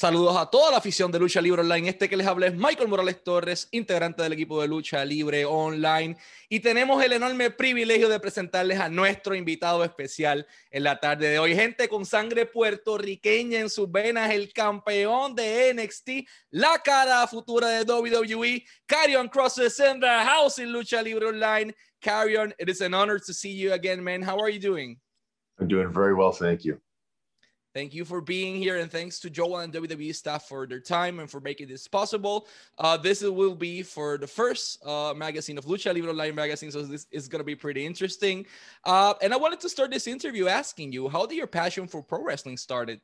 Saludos a toda la afición de Lucha Libre Online. Este que les habla es Michael Morales Torres, integrante del equipo de Lucha Libre Online. Y tenemos el enorme privilegio de presentarles a nuestro invitado especial en la tarde de hoy. Gente con sangre puertorriqueña en sus venas, el campeón de NXT, la cara futura de WWE, Carrion Cross in the house in Lucha Libre Online. Carrion, it is an honor to see you again, man. How are you doing? I'm doing very well, thank you. Thank you for being here, and thanks to Joel and WWE staff for their time and for making this possible. Uh, this will be for the first uh, magazine of Lucha Libre Online magazine, so this is going to be pretty interesting. Uh, and I wanted to start this interview asking you, how did your passion for pro wrestling started?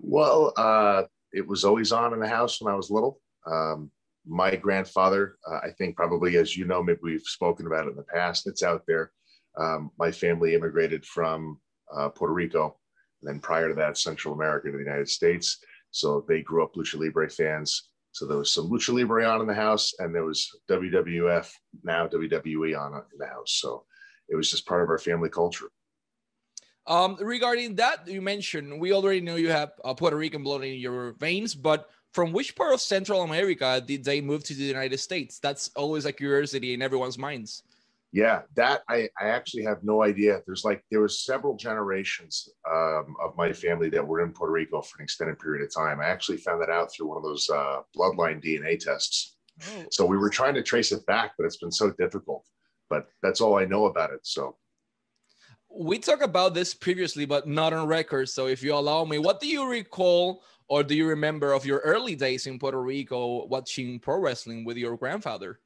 Well, uh, it was always on in the house when I was little. Um, my grandfather, uh, I think probably as you know, maybe we've spoken about it in the past. It's out there. Um, my family immigrated from uh, Puerto Rico then prior to that, Central America to the United States. So they grew up Lucha Libre fans. So there was some Lucha Libre on in the house, and there was WWF, now WWE on in the house. So it was just part of our family culture. Um, regarding that, you mentioned we already know you have uh, Puerto Rican blood in your veins, but from which part of Central America did they move to the United States? That's always a curiosity in everyone's minds yeah that I, I actually have no idea. There's like there was several generations um, of my family that were in puerto rico for an extended period of time. I actually found that out through one of those uh, bloodline dna tests. Oh. so we were trying to trace it back but it's been so difficult. But that's all i know about it so. We talked about this previously but not on record. So if you allow me what do you recall or do you remember of your early days in puerto rico watching pro wrestling with your grandfather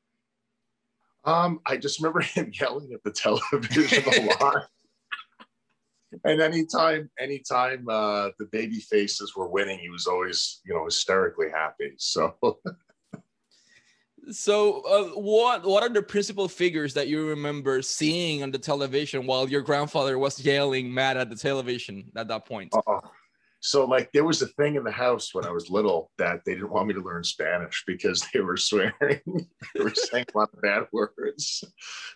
um, I just remember him yelling at the television a lot. and anytime, anytime uh, the baby faces were winning, he was always, you know, hysterically happy. So, so uh, what what are the principal figures that you remember seeing on the television while your grandfather was yelling mad at the television at that point? Uh, so like there was a thing in the house when I was little that they didn't want me to learn Spanish because they were swearing. they were saying a lot of bad words.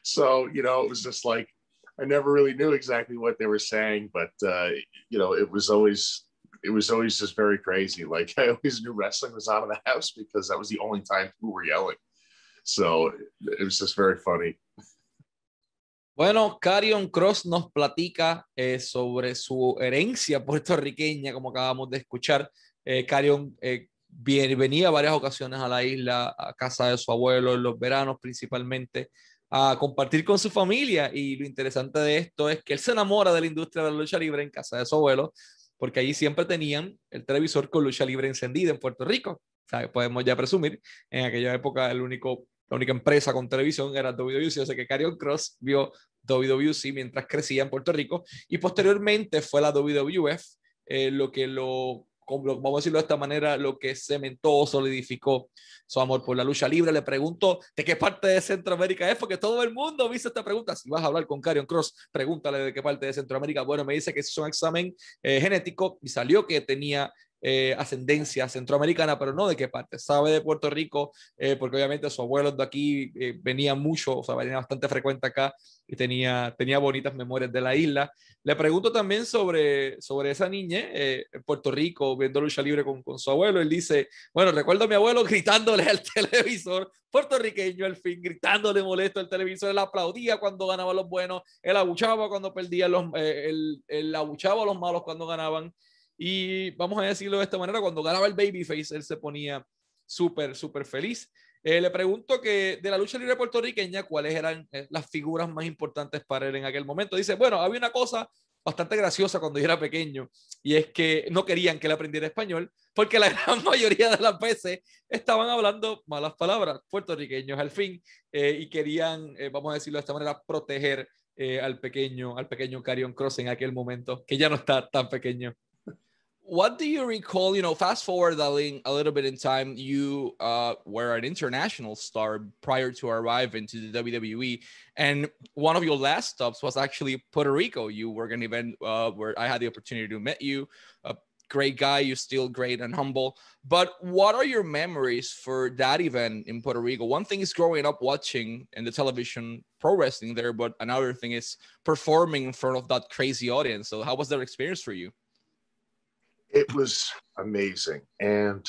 So, you know, it was just like I never really knew exactly what they were saying, but uh, you know, it was always it was always just very crazy. Like I always knew wrestling was out of the house because that was the only time people were yelling. So it was just very funny. Bueno, Carion Cross nos platica eh, sobre su herencia puertorriqueña, como acabamos de escuchar. Eh, Carion eh, venía varias ocasiones a la isla, a casa de su abuelo en los veranos principalmente, a compartir con su familia. Y lo interesante de esto es que él se enamora de la industria de la lucha libre en casa de su abuelo, porque allí siempre tenían el televisor con lucha libre encendida en Puerto Rico. O podemos ya presumir, en aquella época el único la única empresa con televisión era WWC, o sea que Carion Cross vio WWC mientras crecía en Puerto Rico y posteriormente fue la WWF eh, lo que lo, vamos a decirlo de esta manera, lo que cementó, solidificó su amor por la lucha libre. Le pregunto de qué parte de Centroamérica es, porque todo el mundo hizo esta pregunta. Si vas a hablar con Carion Cross, pregúntale de qué parte de Centroamérica. Bueno, me dice que es un examen eh, genético y salió que tenía eh, ascendencia centroamericana, pero no de qué parte. Sabe de Puerto Rico, eh, porque obviamente su abuelo de aquí eh, venía mucho, o sea, venía bastante frecuente acá y tenía, tenía bonitas memorias de la isla. Le pregunto también sobre, sobre esa niña en Puerto Rico, viendo lucha libre con, con su abuelo. Él dice, bueno, recuerdo a mi abuelo gritándole al televisor, puertorriqueño al fin, gritándole molesto al televisor, él aplaudía cuando ganaban los buenos, él abuchaba cuando perdía los, él, él abuchaba a los malos cuando ganaban. Y vamos a decirlo de esta manera, cuando ganaba el Babyface, él se ponía súper, súper feliz. Eh, le pregunto que de la lucha libre puertorriqueña, ¿cuáles eran eh, las figuras más importantes para él en aquel momento? Dice, bueno, había una cosa bastante graciosa cuando era pequeño, y es que no querían que él aprendiera español, porque la gran mayoría de las veces estaban hablando malas palabras, puertorriqueños al fin, eh, y querían, vamos a decirlo de esta manera, proteger al pequeño, al pequeño Carion Cross en aquel momento, que ya no está tan pequeño. What do you recall? You know, fast forward a little bit in time, you uh, were an international star prior to arriving to the WWE, and one of your last stops was actually Puerto Rico. You were an event uh, where I had the opportunity to meet you. A great guy, you're still great and humble. But what are your memories for that event in Puerto Rico? One thing is growing up watching in the television pro wrestling there, but another thing is performing in front of that crazy audience. So, how was that experience for you? It was amazing. And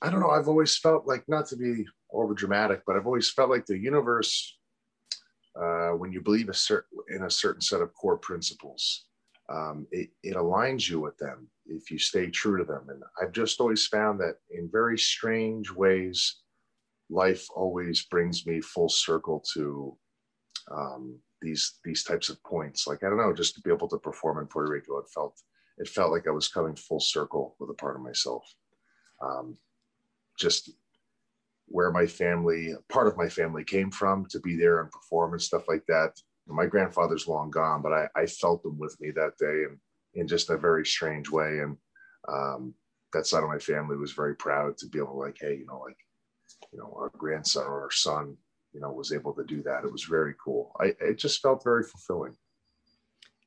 I don't know, I've always felt like, not to be over dramatic, but I've always felt like the universe, uh, when you believe a certain, in a certain set of core principles, um, it, it aligns you with them if you stay true to them. And I've just always found that in very strange ways, life always brings me full circle to um, these these types of points. Like I don't know, just to be able to perform in Puerto Rico, it felt it felt like I was coming full circle with a part of myself. Um, just where my family, part of my family came from, to be there and perform and stuff like that. My grandfather's long gone, but I, I felt them with me that day, and in just a very strange way. And um, that side of my family was very proud to be able to like, hey, you know, like, you know, our grandson or our son you know was able to do that it was very cool i it just felt very fulfilling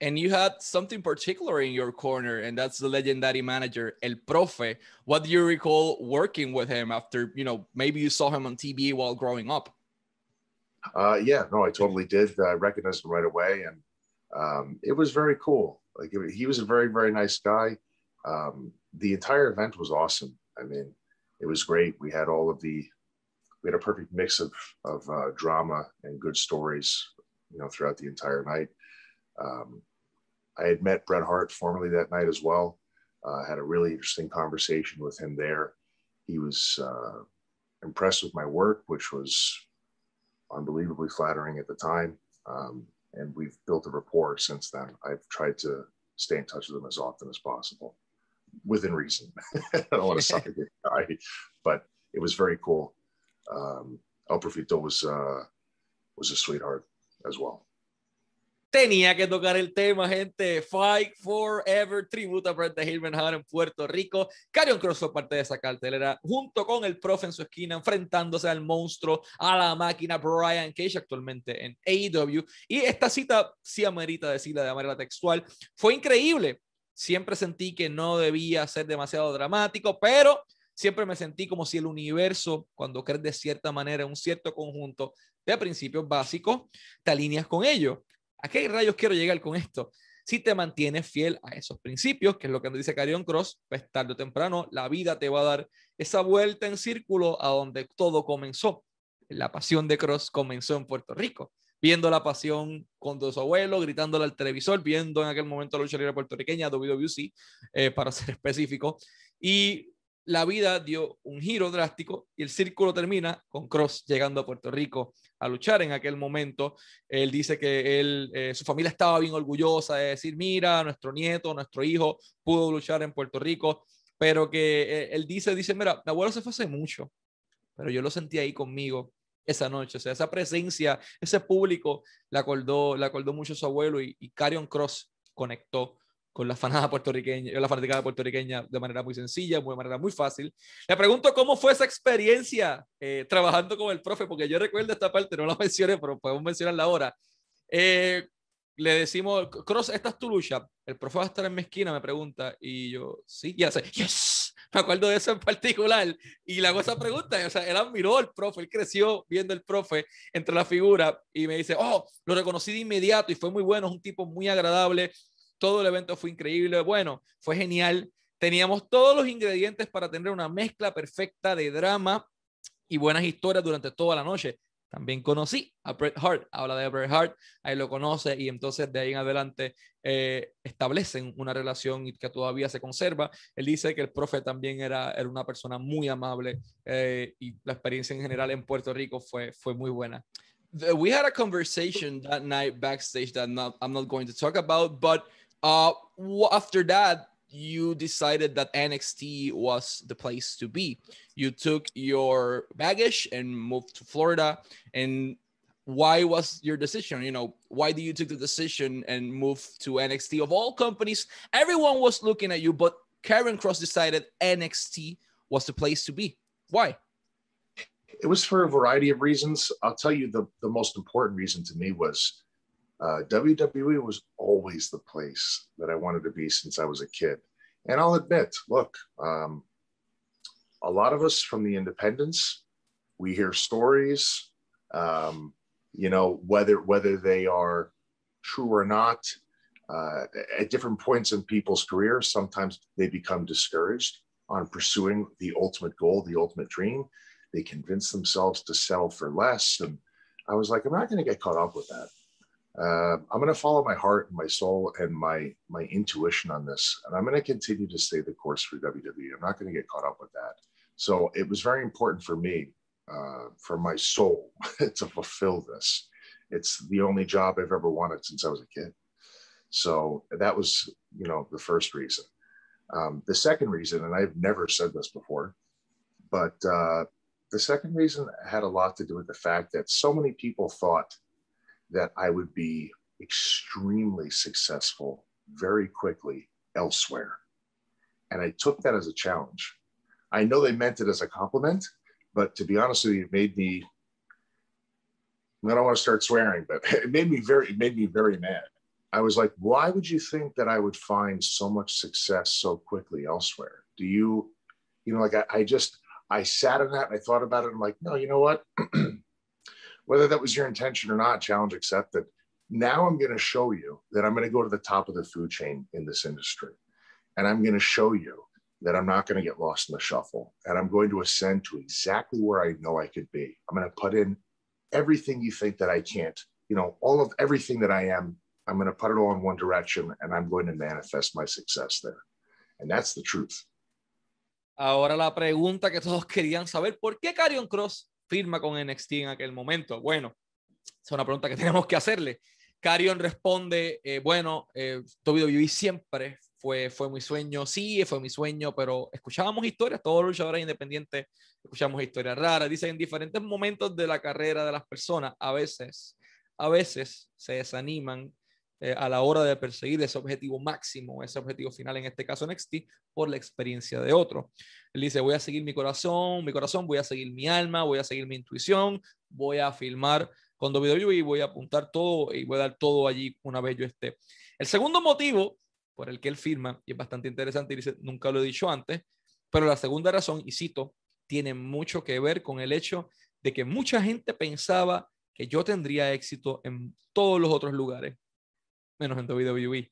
and you had something particular in your corner and that's the legendary manager el profe. What do you recall working with him after you know maybe you saw him on tv while growing up? Uh, yeah no i totally did. I recognized him right away and um, it was very cool. Like he was a very very nice guy. Um, the entire event was awesome. I mean it was great. We had all of the we had a perfect mix of of uh, drama and good stories, you know, throughout the entire night. Um, I had met Bret Hart formerly that night as well. Uh, had a really interesting conversation with him there. He was uh, impressed with my work, which was unbelievably flattering at the time. Um, and we've built a rapport since then. I've tried to stay in touch with him as often as possible, within reason. I don't want to suck good guy, but it was very cool um, El Profito was, uh, was a sweetheart as well. Tenía que tocar el tema, gente. Fight Forever, tributo a Bret the Hillman en Puerto Rico. Carion Cross parte de esa cartelera, junto con el profe en su esquina, enfrentándose al monstruo, a la máquina Brian Cage, actualmente en AEW. Y esta cita, sí amerita decirla de manera textual, fue increíble. Siempre sentí que no debía ser demasiado dramático, pero siempre me sentí como si el universo, cuando crees de cierta manera un cierto conjunto de principios básicos, te alineas con ellos. ¿A qué rayos quiero llegar con esto? Si te mantienes fiel a esos principios, que es lo que nos dice Carion Cross, pues tarde o temprano la vida te va a dar esa vuelta en círculo a donde todo comenzó. La pasión de Cross comenzó en Puerto Rico, viendo la pasión con su abuelo, gritándole al televisor, viendo en aquel momento la lucha libre puertorriqueña, WWC, eh, para ser específico, y la vida dio un giro drástico y el círculo termina con Cross llegando a Puerto Rico a luchar en aquel momento. Él dice que él, eh, su familia estaba bien orgullosa de decir, mira, nuestro nieto, nuestro hijo pudo luchar en Puerto Rico, pero que eh, él dice, dice, mira, mi abuelo se fue hace mucho, pero yo lo sentí ahí conmigo esa noche, o sea, esa presencia, ese público, le acordó, le acordó mucho a su abuelo y, y Carion Cross conectó con la fanada puertorriqueña, la fanaticada puertorriqueña de manera muy sencilla, de manera muy fácil. Le pregunto cómo fue esa experiencia eh, trabajando con el profe, porque yo recuerdo esta parte, no la mencioné, pero podemos mencionarla ahora. Eh, le decimos, Cross, esta es tu. El profe va a estar en mi esquina, me pregunta, y yo, sí, ya sé, yes, me acuerdo de eso en particular. Y le hago esa pregunta, o sea, él admiró al profe, él creció viendo el profe entre la figura y me dice, oh, lo reconocí de inmediato y fue muy bueno, es un tipo muy agradable, todo el evento fue increíble, bueno, fue genial. Teníamos todos los ingredientes para tener una mezcla perfecta de drama y buenas historias durante toda la noche. También conocí a Bret Hart, habla de Bret Hart, ahí lo conoce y entonces de ahí en adelante eh, establecen una relación que todavía se conserva. Él dice que el profe también era, era una persona muy amable eh, y la experiencia en general en Puerto Rico fue, fue muy buena. We had a conversation that night backstage that I'm not going to talk about, but Uh, after that, you decided that NXT was the place to be. You took your baggage and moved to Florida. And why was your decision? You know, why did you take the decision and move to NXT? Of all companies, everyone was looking at you, but Karrion Kross decided NXT was the place to be. Why? It was for a variety of reasons. I'll tell you the, the most important reason to me was uh, WWE was always the place that I wanted to be since I was a kid. And I'll admit, look, um, a lot of us from the independents, we hear stories, um, you know, whether whether they are true or not. uh, at different points in people's careers, sometimes they become discouraged on pursuing the ultimate goal, the ultimate dream. They convince themselves to sell for less. And I was like, I'm not going to get caught up with that. Uh, I'm going to follow my heart and my soul and my my intuition on this, and I'm going to continue to stay the course for WWE. I'm not going to get caught up with that. So it was very important for me, uh, for my soul, to fulfill this. It's the only job I've ever wanted since I was a kid. So that was, you know, the first reason. Um, the second reason, and I've never said this before, but uh, the second reason had a lot to do with the fact that so many people thought that I would be extremely successful very quickly elsewhere. And I took that as a challenge. I know they meant it as a compliment, but to be honest with you, it made me, I don't want to start swearing, but it made me very, it made me very mad. I was like, why would you think that I would find so much success so quickly elsewhere? Do you, you know, like I, I just, I sat in that and I thought about it. I'm like, no, you know what? Whether that was your intention or not, challenge accepted. Now I'm going to show you that I'm going to go to the top of the food chain in this industry. And I'm going to show you that I'm not going to get lost in the shuffle. And I'm going to ascend to exactly where I know I could be. I'm going to put in everything you think that I can't, you know, all of everything that I am I'm going to put it all in one direction and I'm going to manifest my success there. And that's the truth. Ahora la pregunta que todos querían saber, ¿por qué Karrion Kross firma con NXT en aquel momento? Bueno, es una pregunta que tenemos que hacerle. Carion responde, eh, bueno, eh, WWE siempre fue, fue mi sueño, sí, fue mi sueño, pero escuchábamos historias, todos los luchadores independientes escuchamos historias raras, dicen en diferentes momentos de la carrera de las personas, a veces, a veces se desaniman eh, a la hora de perseguir ese objetivo máximo, ese objetivo final, en este caso NXT, por la experiencia de otro. Él dice, voy a seguir mi corazón, mi corazón, voy a seguir mi alma, voy a seguir mi intuición, voy a filmar con WWE y voy a apuntar todo y voy a dar todo allí una vez yo esté. El segundo motivo por el que él firma, y es bastante interesante, y dice, nunca lo he dicho antes, pero la segunda razón, y cito, tiene mucho que ver con el hecho de que mucha gente pensaba que yo tendría éxito en todos los otros lugares menos en WWE.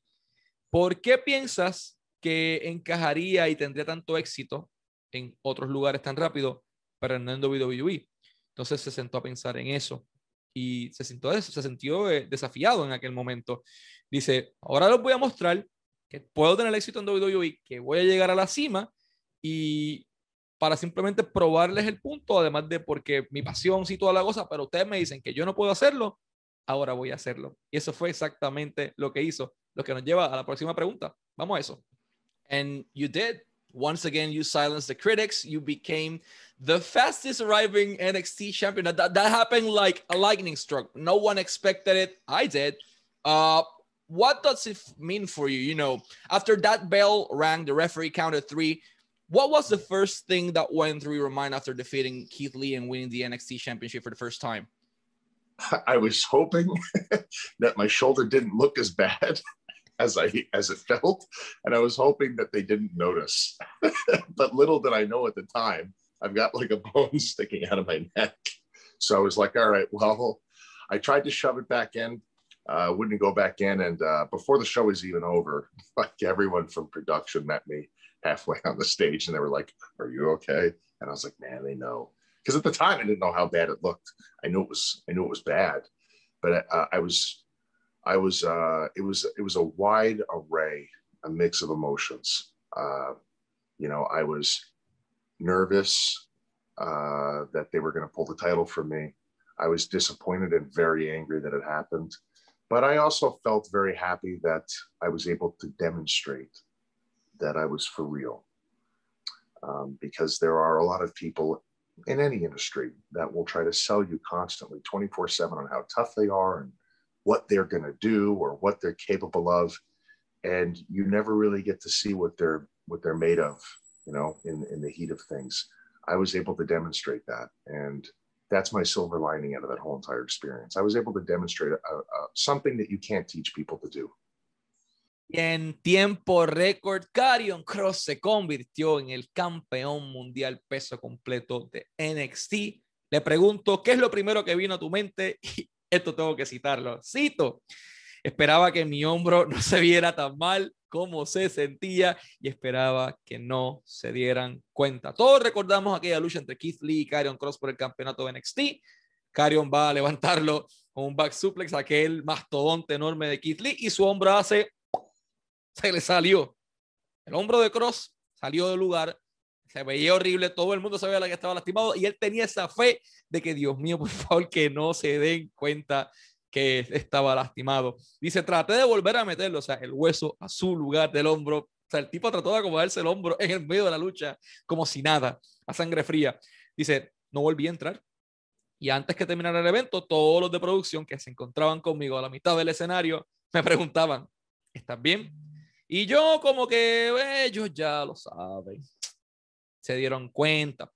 ¿Por qué piensas que encajaría y tendría tanto éxito en otros lugares tan rápido, pero no en WWE? Entonces se sentó a pensar en eso y se sintió, eh, desafiado en aquel momento. Dice, ahora les voy a mostrar que puedo tener éxito en WWE, que voy a llegar a la cima y para simplemente probarles el punto, además de porque mi pasión sí toda la cosa, pero ustedes me dicen que yo no puedo hacerlo, ahora voy a hacerlo. Y eso fue exactamente lo que hizo, lo que nos lleva a la próxima pregunta. Vamos a eso. And you did. Once again, you silenced the critics. You became the fastest arriving NXT champion. That, that happened like a lightning stroke. No one expected it. I did. Uh, what does it mean for you? You know, after that bell rang, the referee counted three. What was the first thing that went through your mind after defeating Keith Lee and winning the NXT championship for the first time? I was hoping that my shoulder didn't look as bad as I as it felt, and I was hoping that they didn't notice. but little did I know at the time, I've got like a bone sticking out of my neck. So I was like, all right, well, I tried to shove it back in, uh, wouldn't go back in, and uh, before the show was even over, like everyone from production met me halfway on the stage, and they were like, "Are you okay?" And I was like, "Man, they know." Because at the time I didn't know how bad it looked. I knew it was I knew it was bad, but uh, I was I was uh, it was it was a wide array, a mix of emotions. Uh, you know, I was nervous uh, that they were going to pull the title from me. I was disappointed and very angry that it happened, but I also felt very happy that I was able to demonstrate that I was for real. Um, because there are a lot of people in any industry that will try to sell you constantly 24 7 on how tough they are and what they're going to do or what they're capable of. And you never really get to see what they're what they're made of you know in in the heat of things. I was able to demonstrate that. And that's my silver lining out of that whole entire experience. I was able to demonstrate a, a, something that you can't teach people to do En tiempo récord, Carion Cross se convirtió en el campeón mundial peso completo de NXT. Le pregunto, ¿qué es lo primero que vino a tu mente? Y esto tengo que citarlo. Cito. Esperaba que mi hombro no se viera tan mal como se sentía y esperaba que no se dieran cuenta. Todos recordamos aquella lucha entre Keith Lee y Karrion Cross por el campeonato de NXT. Karrion va a levantarlo con un back suplex, aquel mastodonte enorme de Keith Lee, y su hombro hace, se le salió. El hombro de Cross salió del lugar, se veía horrible, todo el mundo sabía que estaba lastimado y él tenía esa fe de que, Dios mío, por favor, que no se den cuenta que estaba lastimado. Dice, traté de volver a meterlo, o sea, el hueso a su lugar del hombro. O sea, el tipo trató de acomodarse el hombro en el medio de la lucha, como si nada, a sangre fría. Dice, no volví a entrar. Y antes que terminara el evento, todos los de producción que se encontraban conmigo a la mitad del escenario me preguntaban, ¿estás bien? Y yo como que ellos ya lo saben, se dieron cuenta.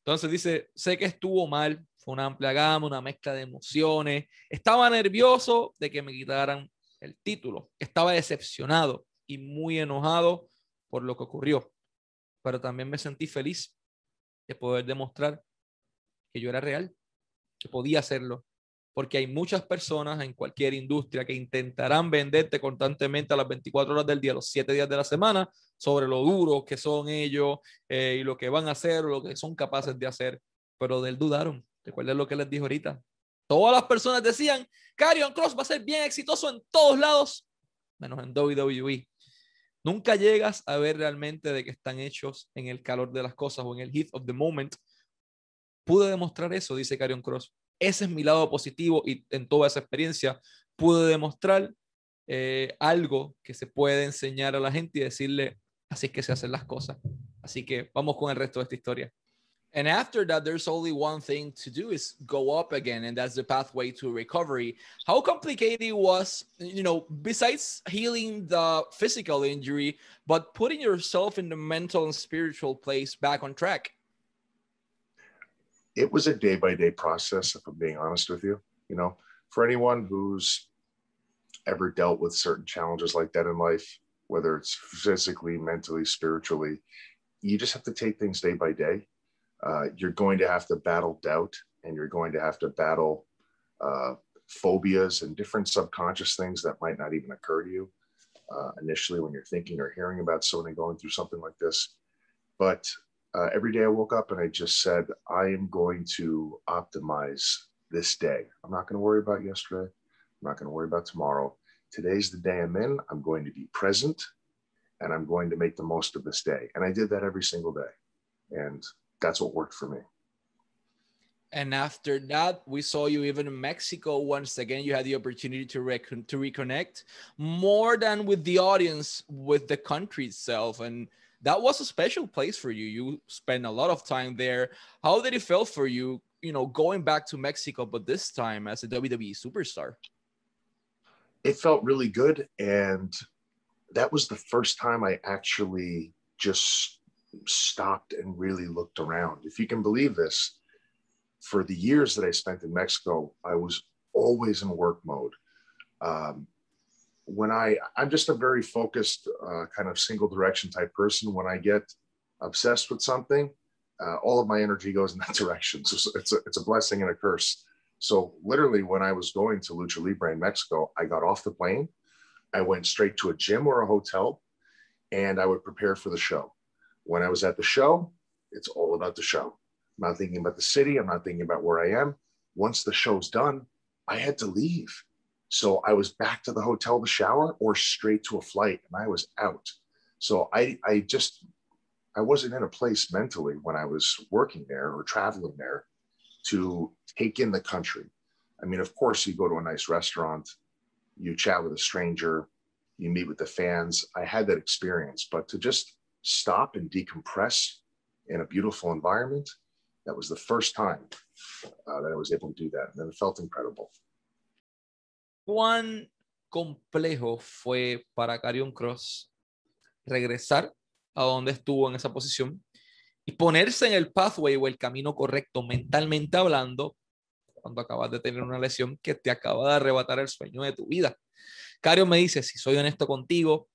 Entonces dice, sé que estuvo mal, fue una amplia gama, una mezcla de emociones. Estaba nervioso de que me quitaran el título. Estaba decepcionado y muy enojado por lo que ocurrió. Pero también me sentí feliz de poder demostrar que yo era real, que podía hacerlo. Porque hay muchas personas en cualquier industria que intentarán venderte constantemente a las 24 horas del día, los 7 días de la semana, sobre lo duro que son ellos eh, y lo que van a hacer lo que son capaces de hacer. Pero de él dudaron Recuerden lo que les dijo ahorita. Todas las personas decían, Karrion Cross va a ser bien exitoso en todos lados, menos en WWE. Nunca llegas a ver realmente de que están hechos en el calor de las cosas o en el heat of the moment. Pude demostrar eso, dice Karrion Cross. Ese es mi lado positivo y en toda esa experiencia pude demostrar eh, algo que se puede enseñar a la gente y decirle, así es que se hacen las cosas. Así que vamos con el resto de esta historia. And after that, there's only one thing to do is go up again, and that's the pathway to recovery. How complicated was, you know, besides healing the physical injury, but putting yourself in the mental and spiritual place back on track? It was a day by day process, if I'm being honest with you. You know, for anyone who's ever dealt with certain challenges like that in life, whether it's physically, mentally, spiritually, you just have to take things day by day uh, you're going to have to battle doubt and you're going to have to battle uh, phobias and different subconscious things that might not even occur to you uh, initially when you're thinking or hearing about someone going through something like this. But uh, every day I woke up and I just said, I am going to optimize this day. I'm not going to worry about yesterday. I'm not going to worry about tomorrow. Today's the day I'm in. I'm going to be present and I'm going to make the most of this day. And I did that every single day. And that's what worked for me. And after that, we saw you even in Mexico. Once again, you had the opportunity to rec- to reconnect more than with the audience, with the country itself, and that was a special place for you. You spent a lot of time there. How did it feel for you? You know, going back to Mexico, but this time as a WWE superstar. It felt really good, and that was the first time I actually just stopped and really looked around. If you can believe this, for the years that I spent in Mexico, I was always in work mode. Um, when I, I'm just a very focused, uh, kind of single direction type person. When I get obsessed with something, uh, all of my energy goes in that direction. So it's a, it's a blessing and a curse. So literally, when I was going to Lucha Libre in Mexico, I got off the plane, I went straight to a gym or a hotel, and I would prepare for the show. When I was at the show, it's all about the show. I'm not thinking about the city. I'm not thinking about where I am. Once the show's done, I had to leave. So I was back to the hotel to shower or straight to a flight and I was out. So I, I just, I wasn't in a place mentally when I was working there or traveling there to take in the country. I mean, of course, you go to a nice restaurant, you chat with a stranger, you meet with the fans. I had that experience, but to just stop and decompress in a beautiful environment. That was the first time uh, that I was able to do that. And it felt incredible. ¿Cuán complejo fue para Carion Cross regresar a donde estuvo en esa posición y ponerse en el pathway o el camino correcto mentalmente hablando cuando acabas de tener una lesión que te acaba de arrebatar el sueño de tu vida? Carion me dice, si soy honesto contigo,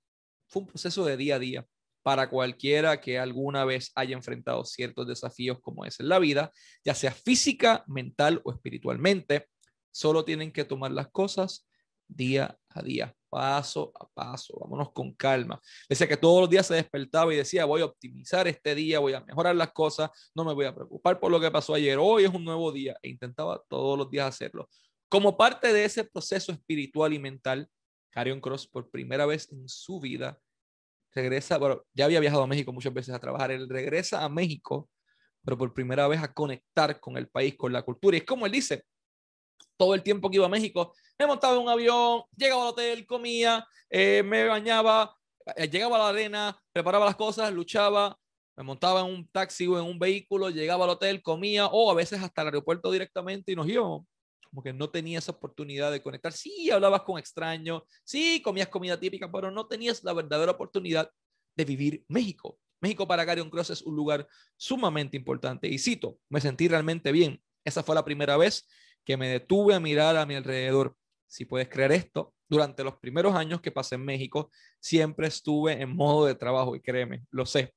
fue un proceso de día a día para cualquiera que alguna vez haya enfrentado ciertos desafíos como es en la vida, ya sea física, mental o espiritualmente. Solo tienen que tomar las cosas día a día, paso a paso, vámonos con calma. Decía que todos los días se despertaba y decía, voy a optimizar este día, voy a mejorar las cosas, no me voy a preocupar por lo que pasó ayer, hoy es un nuevo día e intentaba todos los días hacerlo. Como parte de ese proceso espiritual y mental, Carion Cross por primera vez en su vida regresa, bueno, ya había viajado a México muchas veces a trabajar, él regresa a México, pero por primera vez a conectar con el país, con la cultura. Y es como él dice, todo el tiempo que iba a México, me montaba en un avión, llegaba al hotel, comía, eh, me bañaba, eh, llegaba a la arena, preparaba las cosas, luchaba, me montaba en un taxi o en un vehículo, llegaba al hotel, comía, o a veces hasta el aeropuerto directamente y nos íbamos. Como que no tenía esa oportunidad de conectar. Sí, hablabas con extraños, sí, comías comida típica, pero no tenías la verdadera oportunidad de vivir México. México para Carion Cross es un lugar sumamente importante. Y cito, me sentí realmente bien. Esa fue la primera vez que me detuve a mirar a mi alrededor. Si puedes creer esto, durante los primeros años que pasé en México, siempre estuve en modo de trabajo y créeme, lo sé.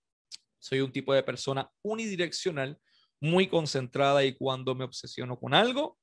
Soy un tipo de persona unidireccional, muy concentrada y cuando me obsesiono con algo,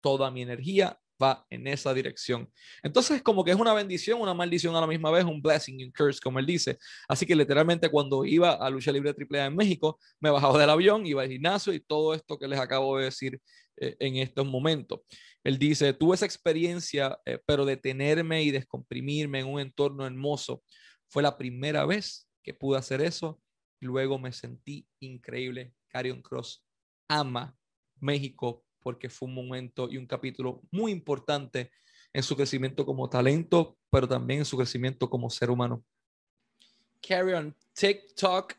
toda mi energía va en esa dirección. Entonces, como que es una bendición, una maldición a la misma vez, un blessing y curse, como él dice. Así que literalmente cuando iba a lucha libre AAA en México, me bajaba del avión, iba al gimnasio y todo esto que les acabo de decir eh, en estos momentos. Él dice, tuve esa experiencia, eh, pero detenerme y descomprimirme en un entorno hermoso fue la primera vez que pude hacer eso. Luego me sentí increíble. Carion Cross ama México porque fue un momento y un capítulo muy importante en su crecimiento como talento, pero también en su crecimiento como ser humano. Carry on TikTok.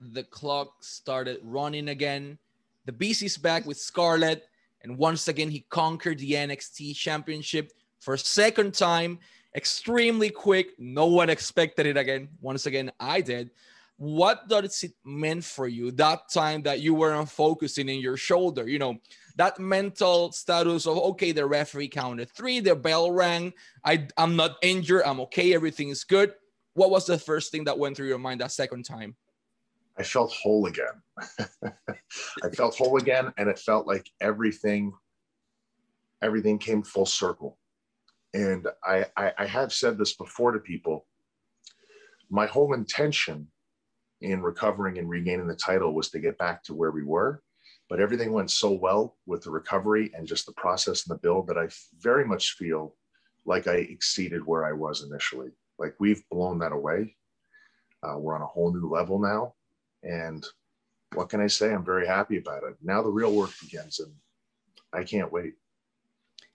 The clock started running again. The Beast is back with Scarlett. And once again, he conquered the NXT Championship for a second time. Extremely quick. No one expected it again. Once again, I did. What does it mean for you that time that you weren't focusing in your shoulder? You know, that mental status of okay, the referee counted three, the bell rang, I I'm not injured, I'm okay, everything is good. What was the first thing that went through your mind that second time? I felt whole again. I felt whole again, and it felt like everything, everything came full circle. And I, I, I have said this before to people. My whole intention in recovering and regaining the title was to get back to where we were but everything went so well with the recovery and just the process and the build that I very much feel like I exceeded where I was initially. Like we've blown that away. Uh, we're on a whole new level now. And what can I say? I'm very happy about it. Now the real work begins and I can't wait.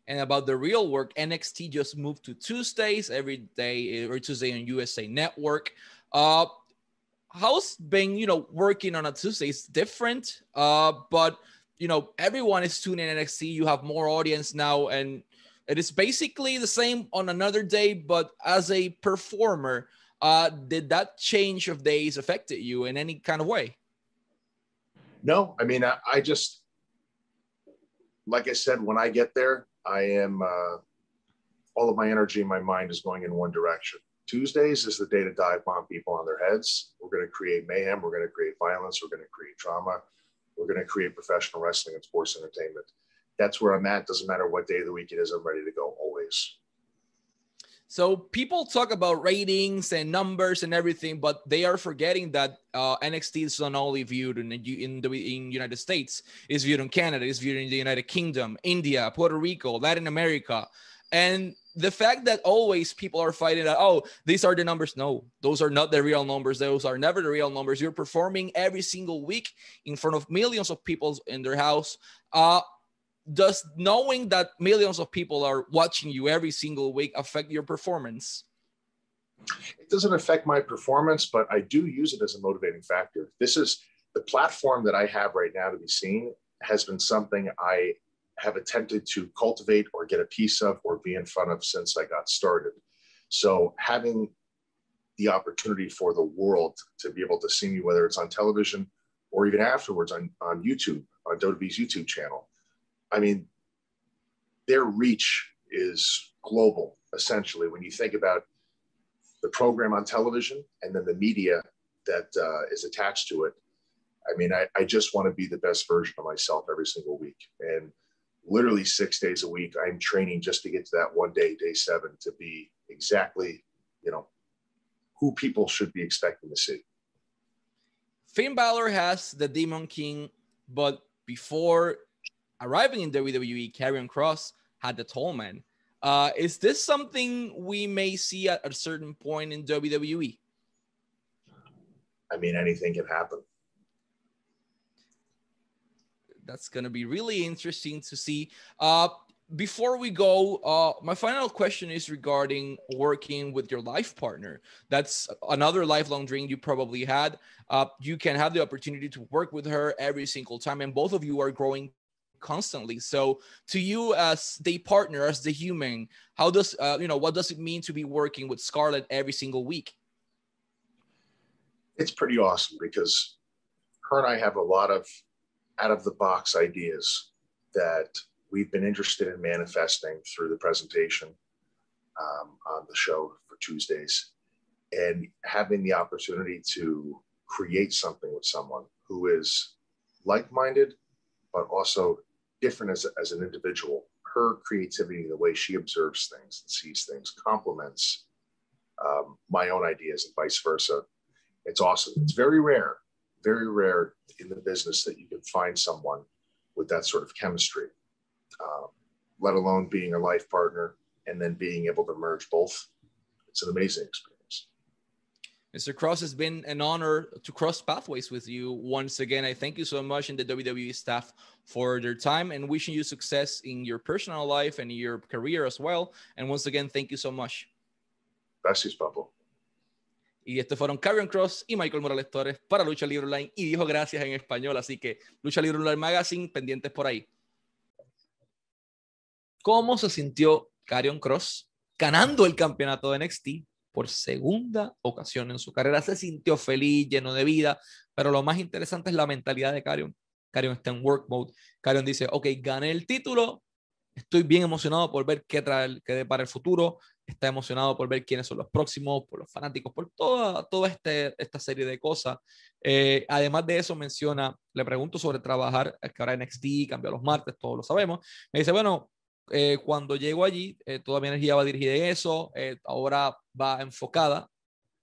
And about the real work, NXT just moved to Tuesdays every day, or Tuesday on USA Network. Uh, how's been you know working on a Tuesday is different, uh, but you know everyone is tuning in NXT. You have more audience now, and it is basically the same on another day. But as a performer, uh, did that change of days affected you in any kind of way? No, I mean I, I just like I said when I get there, I am uh, all of my energy and my mind is going in one direction Tuesdays is the day to dive bomb people on their heads. We're going to create mayhem. We're going to create violence. We're going to create trauma. We're going to create professional wrestling and sports entertainment. That's where I'm at. Doesn't matter what day of the week it is. I'm ready to go always. So people talk about ratings and numbers and everything, but they are forgetting that uh, NXT is not only viewed in the, in the in United States, it's viewed in Canada, it's viewed in the United Kingdom, India, Puerto Rico, Latin America, and the fact that always people are fighting that oh these are the numbers. No those are not the real numbers. Those are never the real numbers. You're performing every single week in front of millions of people in their house uh does knowing that millions of people are watching you every single week affect your performance? It doesn't affect my performance but i do use it as a motivating factor. This is the platform that i have right now to be seen has been something i have attempted to cultivate or get a piece of or be in front of since I got started. So having the opportunity for the world to be able to see me, whether it's on television or even afterwards on, on YouTube, on WWE's YouTube channel, I mean, their reach is global, essentially. When you think about the program on television and then the media that uh, is attached to it, I mean, I, I just want to be the best version of myself every single week. And literally six days a week. I'm training just to get to that one day, day seven, to be exactly, you know, who people should be expecting to see. Finn Balor has the Demon King, but before arriving in WWE, Karrion Kross had the Tall Man. Uh, is this something we may see at a certain point in WWE? I mean, anything can happen. That's going to be really interesting to see. Uh, before we go, uh, my final question is regarding working with your life partner. That's another lifelong dream you probably had. Uh, you can have the opportunity to work with her every single time, and both of you are growing constantly. So, to you as the partner, as the human, how does uh, you know what does it mean to be working with Scarlett every single week? It's pretty awesome because her and I have a lot of out of the box ideas that we've been interested in manifesting through the presentation um, on the show for Tuesdays and having the opportunity to create something with someone who is like minded, but also different as, as an individual. Her creativity, the way she observes things and sees things, complements um, my own ideas and vice versa. It's awesome. It's very rare, very rare in the business that you can find someone with that sort of chemistry, um, let alone being a life partner and then being able to merge both. It's an amazing experience. Mr. Kross, has been an honor to cross pathways with you once again. I thank you so much and the WWE staff for their time and wishing you success in your personal life and your career as well. And once again, thank you so much. Gracias, Papo. Y estos fueron Karrion Cross y Michael Morales Torres para Lucha Libre Online y dijo gracias en español. Así que Lucha Libre Online Magazine, pendientes por ahí. ¿Cómo se sintió Karrion Cross ganando el campeonato de NXT por segunda ocasión en su carrera. Se sintió feliz, lleno de vida, pero lo más interesante es la mentalidad de Carion. Carion está en work mode. Carion dice, ok, gané el título, estoy bien emocionado por ver qué trae qué para el futuro, está emocionado por ver quiénes son los próximos, por los fanáticos, por toda, toda este, esta serie de cosas. Eh, además de eso, menciona, le pregunto sobre trabajar, es que ahora NXT cambia los martes, todos lo sabemos. Me dice, bueno, eh, cuando llego allí, eh, toda mi energía va dirigida en eso, eh, ahora va enfocada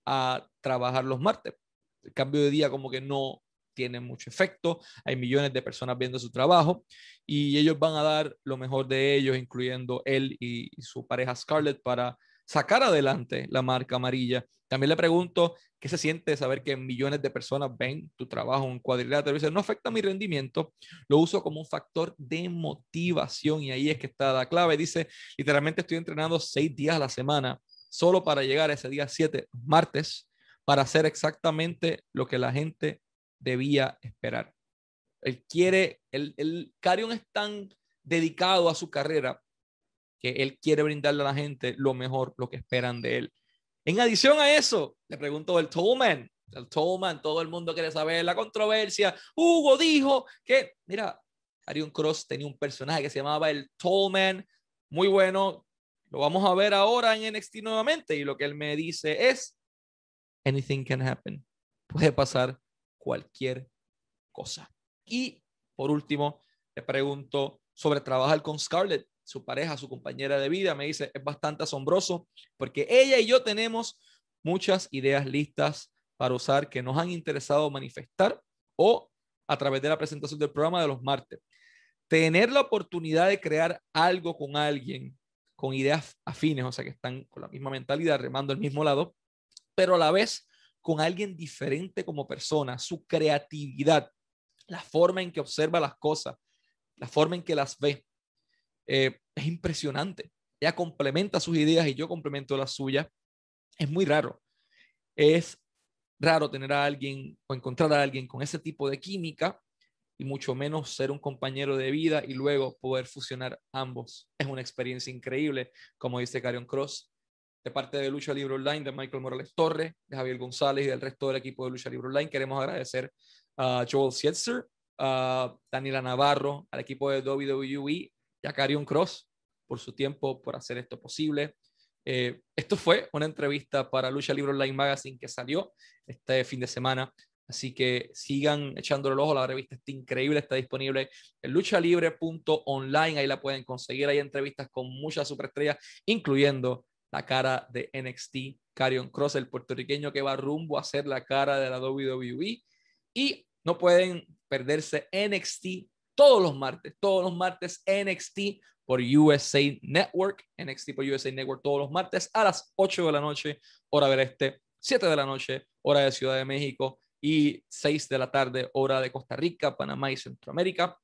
a trabajar los martes. El cambio de día como que no tiene mucho efecto, hay millones de personas viendo su trabajo y ellos van a dar lo mejor de ellos, incluyendo él y, su pareja Scarlett, para sacar adelante la marca amarilla. También le pregunto qué se siente saber que millones de personas ven tu trabajo en cuadrilátero. Dice, no afecta mi rendimiento, lo uso como un factor de motivación y ahí es que está la clave. Dice, literalmente estoy entrenando seis días a la semana solo para llegar a ese día 7, martes, para hacer exactamente lo que la gente debía esperar. Él quiere, el, el Carion es tan dedicado a su carrera que él quiere brindarle a la gente lo mejor, lo que esperan de él. En adición a eso, le pregunto el Tollman, el Tollman, todo el mundo quiere saber la controversia. Hugo dijo que, mira, Arion Cross tenía un personaje que se llamaba el Tollman, muy bueno. Lo vamos a ver ahora en NXT nuevamente y lo que él me dice es, anything can happen. Puede pasar cualquier cosa. Y por último, le pregunto sobre trabajar con Scarlett su pareja, su compañera de vida, me dice, es bastante asombroso porque ella y yo tenemos muchas ideas listas para usar que nos han interesado manifestar o a través de la presentación del programa de los martes. Tener la oportunidad de crear algo con alguien con ideas afines, o sea, que están con la misma mentalidad, remando el mismo lado, pero a la vez con alguien diferente como persona, su creatividad, la forma en que observa las cosas, la forma en que las ve, eh, es impresionante. Ella complementa sus ideas y yo complemento las suyas. Es muy raro. Es raro tener a alguien o encontrar a alguien con ese tipo de química y mucho menos ser un compañero de vida y luego poder fusionar ambos. Es una experiencia increíble, como dice Carion Cross, de parte de Lucha Libre Online, de Michael Morales Torres, de Javier González y del resto del equipo de Lucha Libre Online. Queremos agradecer a Joel Sietzer, a Daniela Navarro, al equipo de WWE, y a Carion Cross por su tiempo, por hacer esto posible. Eh, esto fue una entrevista para Lucha Libre Online Magazine que salió este fin de semana. Así que sigan echándole el ojo. La revista está increíble, está disponible en luchalibre.online. Ahí la pueden conseguir. Hay entrevistas con muchas superestrellas, incluyendo la cara de NXT, Carion Cross, el puertorriqueño que va rumbo a ser la cara de la WWE. Y no pueden perderse NXT todos los martes, todos los martes NXT por USA Network, NXT por USA Network todos los martes a las 8 de la noche, hora del este, 7 de la noche, hora de Ciudad de México y 6 de la tarde, hora de Costa Rica, Panamá y Centroamérica.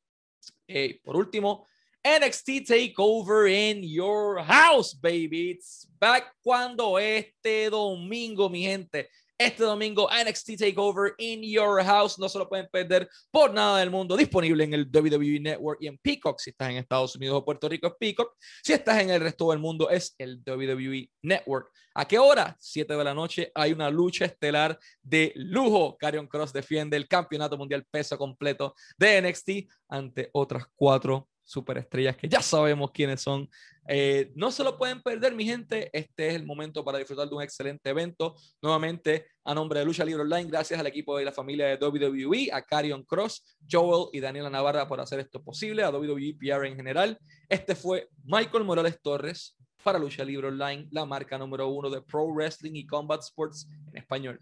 Eh, por último, NXT Takeover in Your House, baby. It's back cuando este domingo, mi gente. Este domingo, NXT Takeover in Your House. No se lo pueden perder por nada del mundo. Disponible en el WWE Network y en Peacock. Si estás en Estados Unidos o Puerto Rico, es Peacock. Si estás en el resto del mundo, es el WWE Network. ¿A qué hora? 7 de la noche. Hay una lucha estelar de lujo. Carion Cross defiende el campeonato mundial peso completo de NXT ante otras cuatro superestrellas que ya sabemos quiénes son. Eh, no se lo pueden perder, mi gente. Este es el momento para disfrutar de un excelente evento. Nuevamente, a nombre de Lucha Libre Online, gracias al equipo de la familia de WWE, a Carion Cross, Joel y Daniela Navarra por hacer esto posible, a WWE PR en general. Este fue Michael Morales Torres para Lucha Libre Online, la marca número uno de Pro Wrestling y Combat Sports en español.